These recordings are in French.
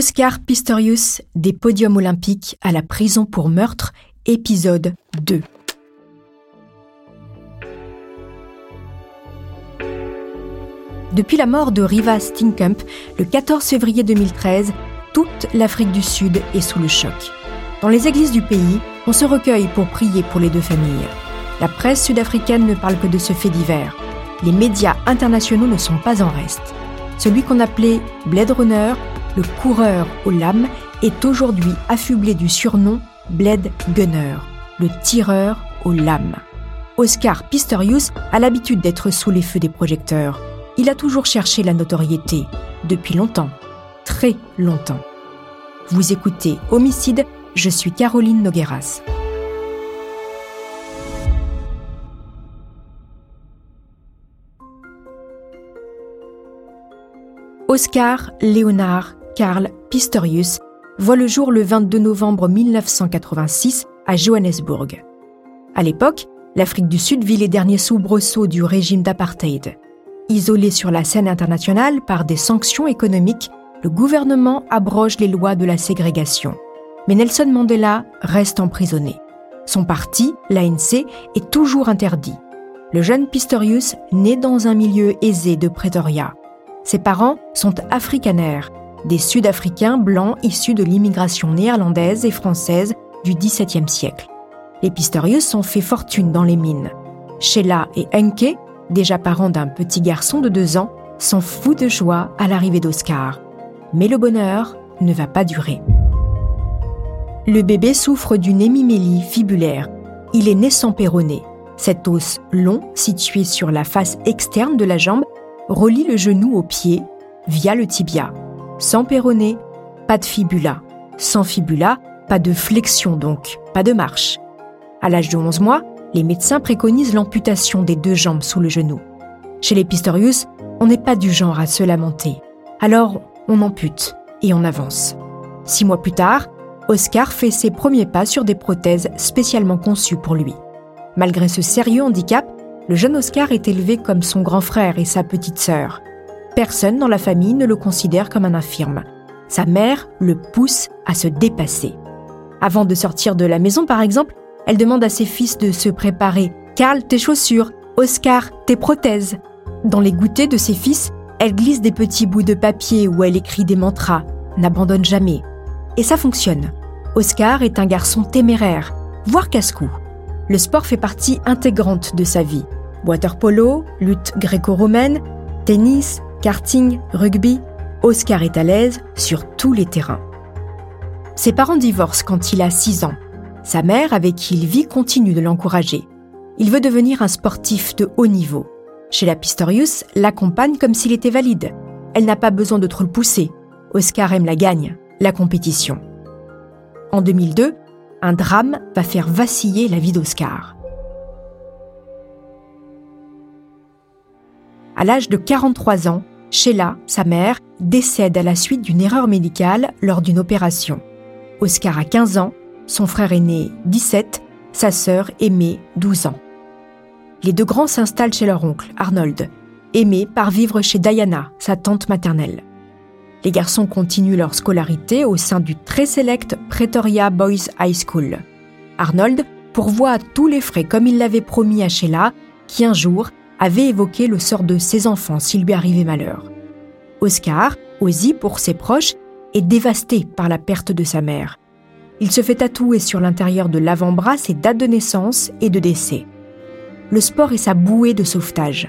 Oscar Pistorius, des podiums olympiques à la prison pour meurtre, épisode 2. Depuis la mort de Riva Stinkamp, le 14 février 2013, toute l'Afrique du Sud est sous le choc. Dans les églises du pays, on se recueille pour prier pour les deux familles. La presse sud-africaine ne parle que de ce fait divers. Les médias internationaux ne sont pas en reste. Celui qu'on appelait Blade Runner, le coureur aux lames, est aujourd'hui affublé du surnom Blade Gunner, le tireur aux lames. Oscar Pistorius a l'habitude d'être sous les feux des projecteurs. Il a toujours cherché la notoriété, depuis longtemps, très longtemps. Vous écoutez Homicide, je suis Caroline Nogueras. Oscar Léonard Karl Pistorius voit le jour le 22 novembre 1986 à Johannesburg. À l'époque, l'Afrique du Sud vit les derniers soubresauts du régime d'apartheid. Isolé sur la scène internationale par des sanctions économiques, le gouvernement abroge les lois de la ségrégation. Mais Nelson Mandela reste emprisonné. Son parti, l'ANC, est toujours interdit. Le jeune Pistorius naît dans un milieu aisé de Pretoria. Ses parents sont africanaires, des Sud-Africains blancs issus de l'immigration néerlandaise et française du XVIIe siècle. Les Pistorius ont fait fortune dans les mines. Sheila et Enke déjà parents d'un petit garçon de deux ans, sont fous de joie à l'arrivée d'Oscar. Mais le bonheur ne va pas durer. Le bébé souffre d'une hémimélie fibulaire. Il est né sans péroné. Cet os long, situé sur la face externe de la jambe, relie le genou au pied via le tibia. Sans péroné, pas de fibula. Sans fibula, pas de flexion donc, pas de marche. À l'âge de 11 mois, les médecins préconisent l'amputation des deux jambes sous le genou. Chez les Pistorius, on n'est pas du genre à se lamenter. Alors, on ampute et on avance. Six mois plus tard, Oscar fait ses premiers pas sur des prothèses spécialement conçues pour lui. Malgré ce sérieux handicap, le jeune Oscar est élevé comme son grand frère et sa petite sœur. Personne dans la famille ne le considère comme un infirme. Sa mère le pousse à se dépasser. Avant de sortir de la maison, par exemple, elle demande à ses fils de se préparer. Karl, tes chaussures. Oscar, tes prothèses. Dans les goûters de ses fils, elle glisse des petits bouts de papier où elle écrit des mantras. N'abandonne jamais. Et ça fonctionne. Oscar est un garçon téméraire, voire casse-cou. Le sport fait partie intégrante de sa vie. Water polo, lutte gréco-romaine, tennis, karting, rugby. Oscar est à l'aise sur tous les terrains. Ses parents divorcent quand il a 6 ans. Sa mère, avec qui il vit, continue de l'encourager. Il veut devenir un sportif de haut niveau. Chez la Pistorius, l'accompagne comme s'il était valide. Elle n'a pas besoin de trop le pousser. Oscar aime la gagne, la compétition. En 2002, un drame va faire vaciller la vie d'Oscar. À l'âge de 43 ans, Sheila, sa mère, décède à la suite d'une erreur médicale lors d'une opération. Oscar a 15 ans son frère aîné 17, sa sœur Aimée 12 ans. Les deux grands s'installent chez leur oncle, Arnold. Aimé part vivre chez Diana, sa tante maternelle. Les garçons continuent leur scolarité au sein du très sélect Pretoria Boys High School. Arnold pourvoit à tous les frais comme il l'avait promis à Sheila, qui un jour avait évoqué le sort de ses enfants s'il lui arrivait malheur. Oscar, aussi pour ses proches, est dévasté par la perte de sa mère. Il se fait tatouer sur l'intérieur de l'avant-bras ses dates de naissance et de décès. Le sport est sa bouée de sauvetage.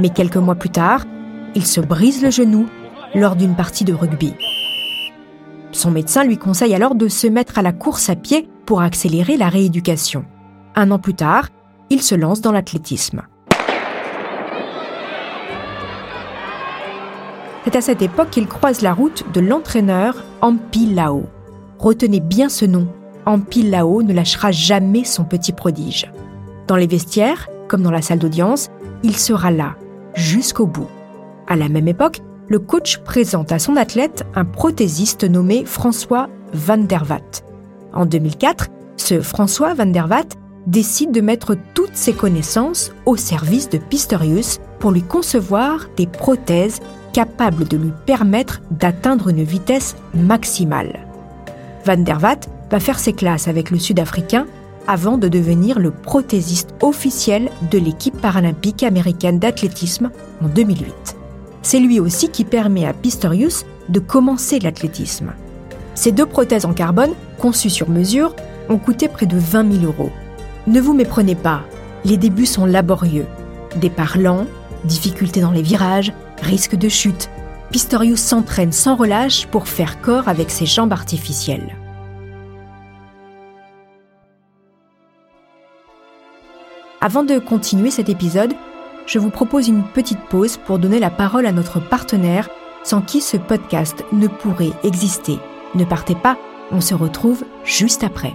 Mais quelques mois plus tard, il se brise le genou lors d'une partie de rugby. Son médecin lui conseille alors de se mettre à la course à pied pour accélérer la rééducation. Un an plus tard, il se lance dans l'athlétisme. C'est à cette époque qu'il croise la route de l'entraîneur Ampi Lao. Retenez bien ce nom. Empile Lao ne lâchera jamais son petit prodige. Dans les vestiaires, comme dans la salle d'audience, il sera là, jusqu'au bout. À la même époque, le coach présente à son athlète un prothésiste nommé François van der Watt. En 2004, ce François van der Watt décide de mettre toutes ses connaissances au service de Pistorius pour lui concevoir des prothèses capable de lui permettre d'atteindre une vitesse maximale. Van der Vaart va faire ses classes avec le Sud-Africain avant de devenir le prothésiste officiel de l'équipe paralympique américaine d'athlétisme en 2008. C'est lui aussi qui permet à Pistorius de commencer l'athlétisme. Ces deux prothèses en carbone, conçues sur mesure, ont coûté près de 20 000 euros. Ne vous méprenez pas, les débuts sont laborieux. Départ lent, difficultés dans les virages, risque de chute. Pistorius s'entraîne sans relâche pour faire corps avec ses jambes artificielles. Avant de continuer cet épisode, je vous propose une petite pause pour donner la parole à notre partenaire sans qui ce podcast ne pourrait exister. Ne partez pas, on se retrouve juste après.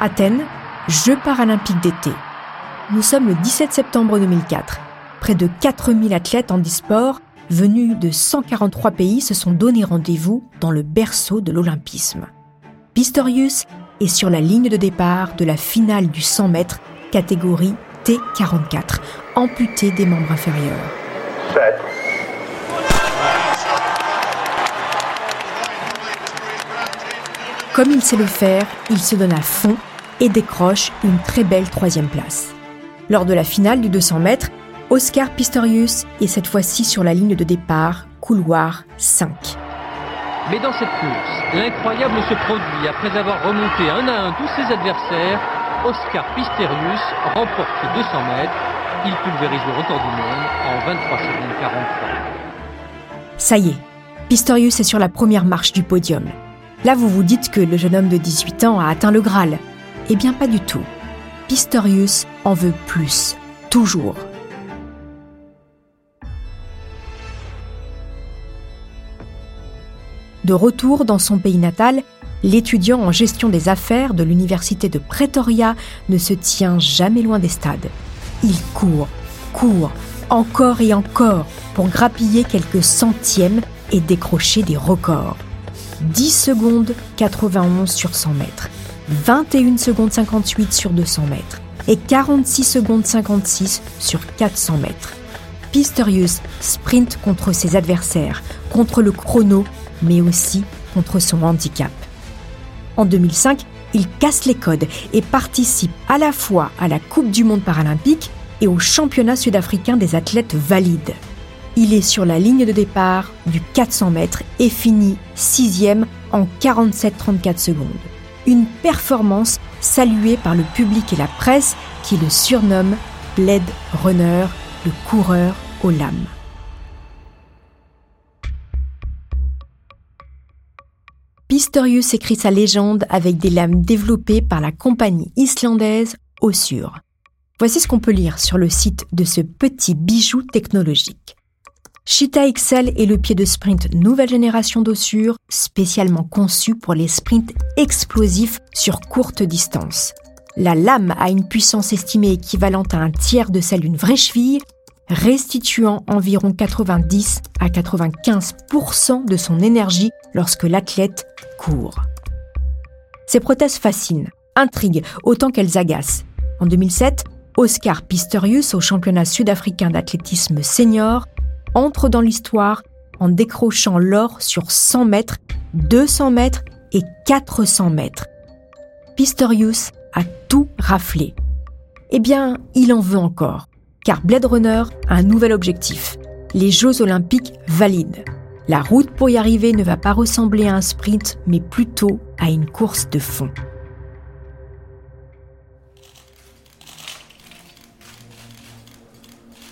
Athènes, Jeux paralympiques d'été. Nous sommes le 17 septembre 2004. Près de 4000 athlètes en disport venus de 143 pays se sont donné rendez-vous dans le berceau de l'olympisme. Pistorius est sur la ligne de départ de la finale du 100 mètres catégorie T44, amputé des membres inférieurs. Comme il sait le faire, il se donne à fond et décroche une très belle troisième place. Lors de la finale du 200 mètres, Oscar Pistorius est cette fois-ci sur la ligne de départ, couloir 5. Mais dans cette course, l'incroyable se produit. Après avoir remonté un à un tous ses adversaires, Oscar Pistorius remporte 200 mètres. Il pulvérise le record du monde en 23 secondes 43. Ça y est, Pistorius est sur la première marche du podium. Là, vous vous dites que le jeune homme de 18 ans a atteint le Graal. Eh bien, pas du tout. Pistorius en veut plus, toujours. De retour dans son pays natal, l'étudiant en gestion des affaires de l'université de Pretoria ne se tient jamais loin des stades. Il court, court, encore et encore pour grappiller quelques centièmes et décrocher des records. 10 secondes 91 sur 100 mètres, 21 secondes 58 sur 200 mètres et 46 secondes 56 sur 400 mètres. Pistorius sprint contre ses adversaires, contre le chrono, mais aussi contre son handicap. En 2005, il casse les codes et participe à la fois à la Coupe du Monde paralympique et au championnat sud-africain des athlètes valides. Il est sur la ligne de départ du 400 mètres et finit sixième en 47-34 secondes. Une performance saluée par le public et la presse qui le surnomme Blade Runner, le coureur aux lames. Pistorius écrit sa légende avec des lames développées par la compagnie islandaise Ossur. Voici ce qu'on peut lire sur le site de ce petit bijou technologique. Cheetah XL est le pied de sprint nouvelle génération d'ossures, spécialement conçu pour les sprints explosifs sur courte distance. La lame a une puissance estimée équivalente à un tiers de celle d'une vraie cheville, restituant environ 90 à 95% de son énergie lorsque l'athlète court. Ces prothèses fascinent, intriguent autant qu'elles agacent. En 2007, Oscar Pistorius, au championnat sud-africain d'athlétisme senior, entre dans l'histoire en décrochant l'or sur 100 mètres, 200 mètres et 400 mètres. Pistorius a tout raflé. Eh bien, il en veut encore, car Blade Runner a un nouvel objectif, les Jeux olympiques valides. La route pour y arriver ne va pas ressembler à un sprint, mais plutôt à une course de fond.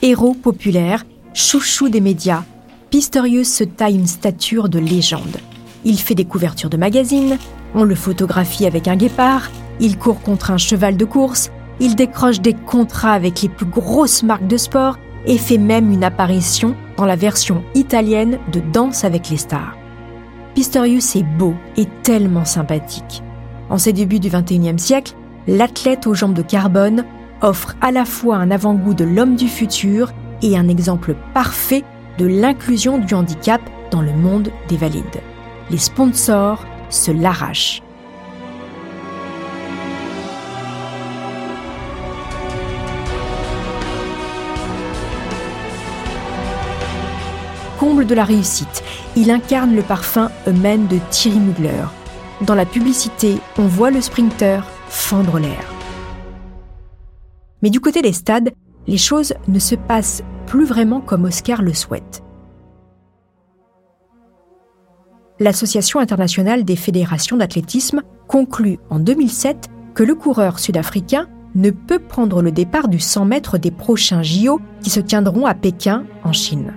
Héros populaire, chouchou des médias, Pistorius se taille une stature de légende. Il fait des couvertures de magazines, on le photographie avec un guépard, Il court contre un cheval de course, il décroche des contrats avec les plus grosses marques de sport et fait même une apparition dans la version italienne de Danse avec les stars. Pistorius est beau et tellement sympathique. En ses débuts du XXIe siècle, l'athlète aux jambes de carbone offre à la fois un avant-goût de l'homme du futur et un exemple parfait de l'inclusion du handicap dans le monde des valides. Les sponsors se l'arrachent. Comble de la réussite, il incarne le parfum humain de Thierry Mugler. Dans la publicité, on voit le sprinter fendre l'air. Mais du côté des stades, les choses ne se passent plus vraiment comme Oscar le souhaite. L'Association internationale des fédérations d'athlétisme conclut en 2007 que le coureur sud-africain ne peut prendre le départ du 100 mètres des prochains JO qui se tiendront à Pékin, en Chine.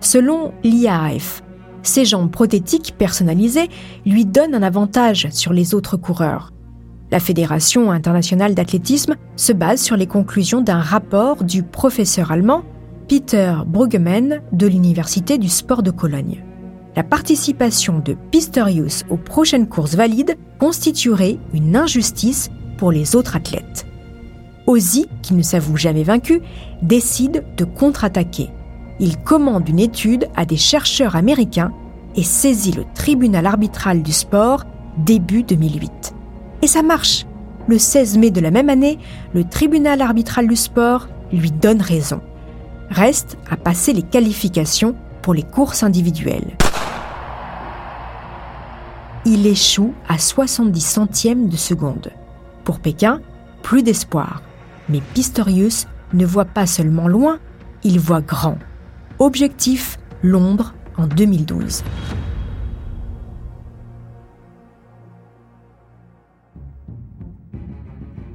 Selon l'IAAF, ses jambes prothétiques personnalisées lui donnent un avantage sur les autres coureurs. La Fédération internationale d'athlétisme se base sur les conclusions d'un rapport du professeur allemand Peter Bruggemann de l'Université du sport de Cologne. La participation de Pistorius aux prochaines courses valides constituerait une injustice pour les autres athlètes. Ozzy, qui ne s'avoue jamais vaincu, décide de contre-attaquer. Il commande une étude à des chercheurs américains et saisit le tribunal arbitral du sport début 2008. Et ça marche. Le 16 mai de la même année, le tribunal arbitral du sport lui donne raison. Reste à passer les qualifications pour les courses individuelles. Il échoue à 70 centièmes de seconde. Pour Pékin, plus d'espoir. Mais Pistorius ne voit pas seulement loin, il voit grand. Objectif Londres en 2012.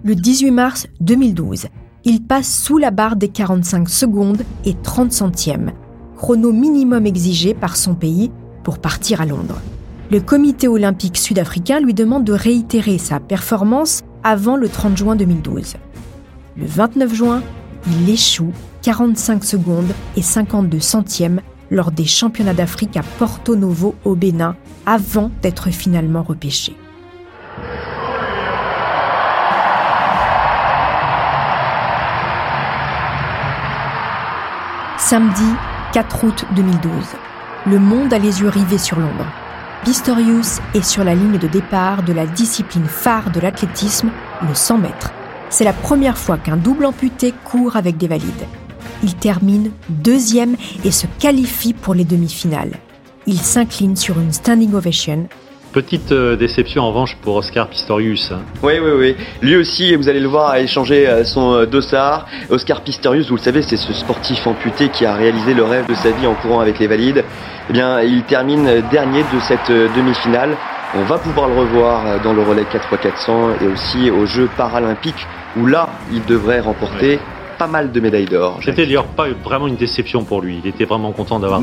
Le 18 mars 2012, il passe sous la barre des 45 secondes et 30 centièmes, chrono minimum exigé par son pays pour partir à Londres. Le comité olympique sud-africain lui demande de réitérer sa performance avant le 30 juin 2012. Le 29 juin, il échoue 45 secondes et 52 centièmes lors des championnats d'Afrique à Porto Novo au Bénin avant d'être finalement repêché. Samedi 4 août 2012. Le monde a les yeux rivés sur Londres. Pistorius est sur la ligne de départ de la discipline phare de l'athlétisme, le 100 mètres. C'est la première fois qu'un double amputé court avec des valides. Il termine deuxième et se qualifie pour les demi-finales. Il s'incline sur une standing ovation Petite euh, déception en revanche pour Oscar Pistorius. Oui, oui, oui. Lui aussi, vous allez le voir, a échangé euh, son euh, dossard. Oscar Pistorius, vous le savez, c'est ce sportif amputé qui a réalisé le rêve de sa vie en courant avec les valides. Eh bien, il termine dernier de cette demi-finale. On va pouvoir le revoir dans le relais 4x400 et aussi aux Jeux paralympiques où là, il devrait remporter pas mal de médailles d'or. C'était d'ailleurs pas vraiment une déception pour lui. Il était vraiment content d'avoir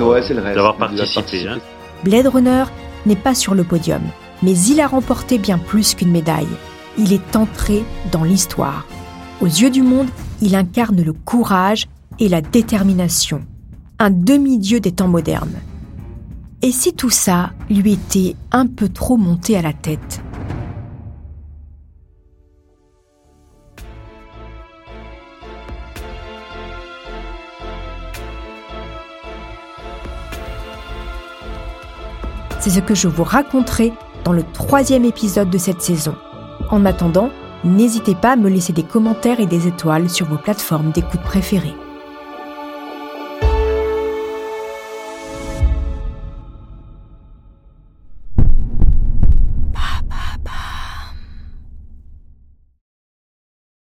participé. Hein. Blade Runner n'est pas sur le podium, mais il a remporté bien plus qu'une médaille. Il est entré dans l'histoire. Aux yeux du monde, il incarne le courage et la détermination, un demi-dieu des temps modernes. Et si tout ça lui était un peu trop monté à la tête? C'est ce que je vous raconterai dans le troisième épisode de cette saison. En attendant, n'hésitez pas à me laisser des commentaires et des étoiles sur vos plateformes d'écoute préférées.